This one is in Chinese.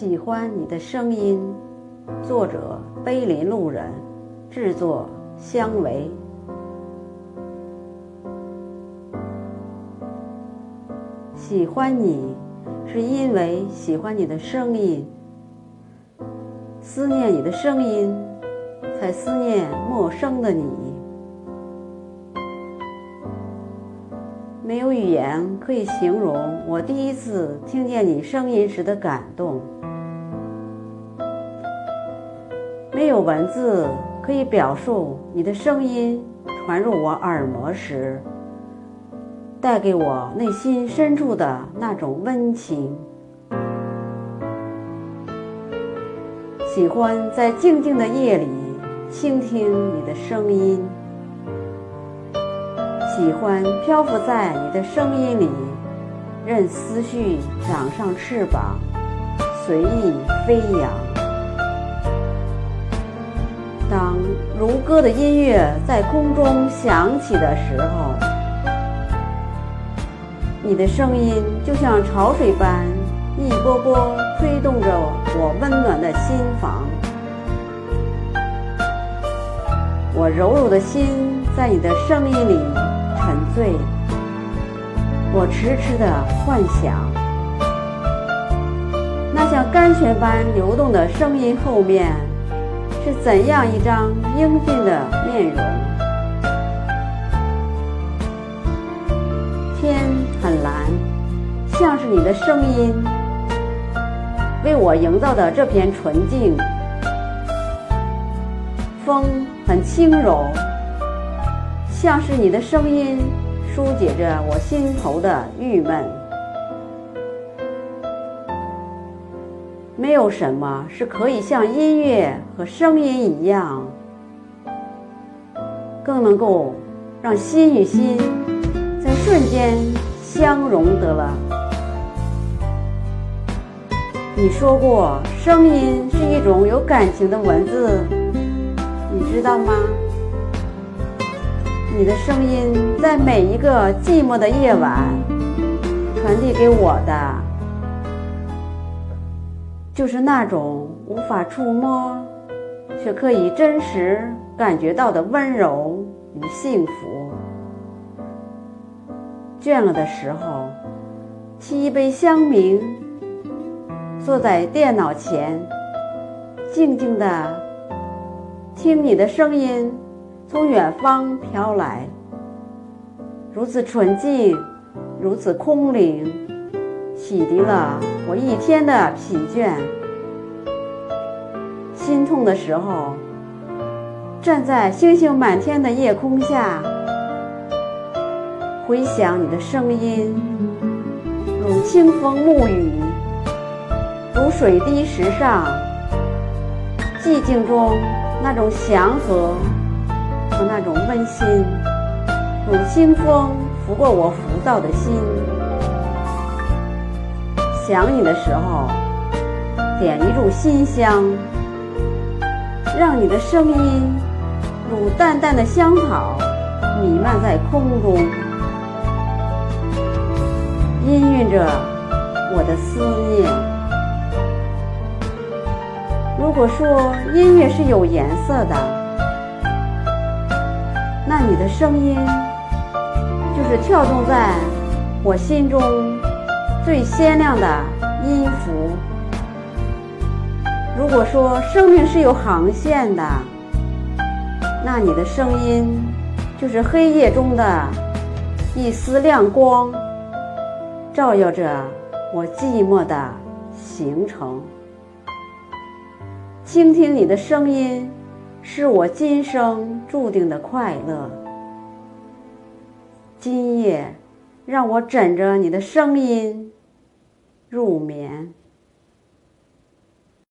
喜欢你的声音，作者：碑林路人，制作：香维。喜欢你，是因为喜欢你的声音，思念你的声音，才思念陌生的你。没有语言可以形容我第一次听见你声音时的感动，没有文字可以表述你的声音传入我耳膜时带给我内心深处的那种温情。喜欢在静静的夜里倾听你的声音。喜欢漂浮在你的声音里，任思绪长上翅膀，随意飞扬。如歌的音乐在空中响起的时候，你的声音就像潮水般一波波推动着我温暖的心房。我柔柔的心在你的声音里。沉醉，我痴痴的幻想，那像甘泉般流动的声音后面，是怎样一张英俊的面容？天很蓝，像是你的声音为我营造的这片纯净。风很轻柔。像是你的声音疏解着我心头的郁闷。没有什么是可以像音乐和声音一样，更能够让心与心在瞬间相融得了。你说过，声音是一种有感情的文字，你知道吗？你的声音在每一个寂寞的夜晚传递给我的，就是那种无法触摸却可以真实感觉到的温柔与幸福。倦了的时候，沏一杯香茗，坐在电脑前，静静的听你的声音。从远方飘来，如此纯净，如此空灵，洗涤了我一天的疲倦。心痛的时候，站在星星满天的夜空下，回想你的声音，如清风沐雨，如水滴石上，寂静中那种祥和。和那种温馨，如清风拂过我浮躁的心。想你的时候，点一炷馨香，让你的声音如淡淡的香草弥漫在空中，氤氲着我的思念。如果说音乐是有颜色的，那你的声音，就是跳动在我心中最鲜亮的音符。如果说生命是有航线的，那你的声音就是黑夜中的一丝亮光，照耀着我寂寞的行程。倾听你的声音。是我今生注定的快乐。今夜，让我枕着你的声音入眠。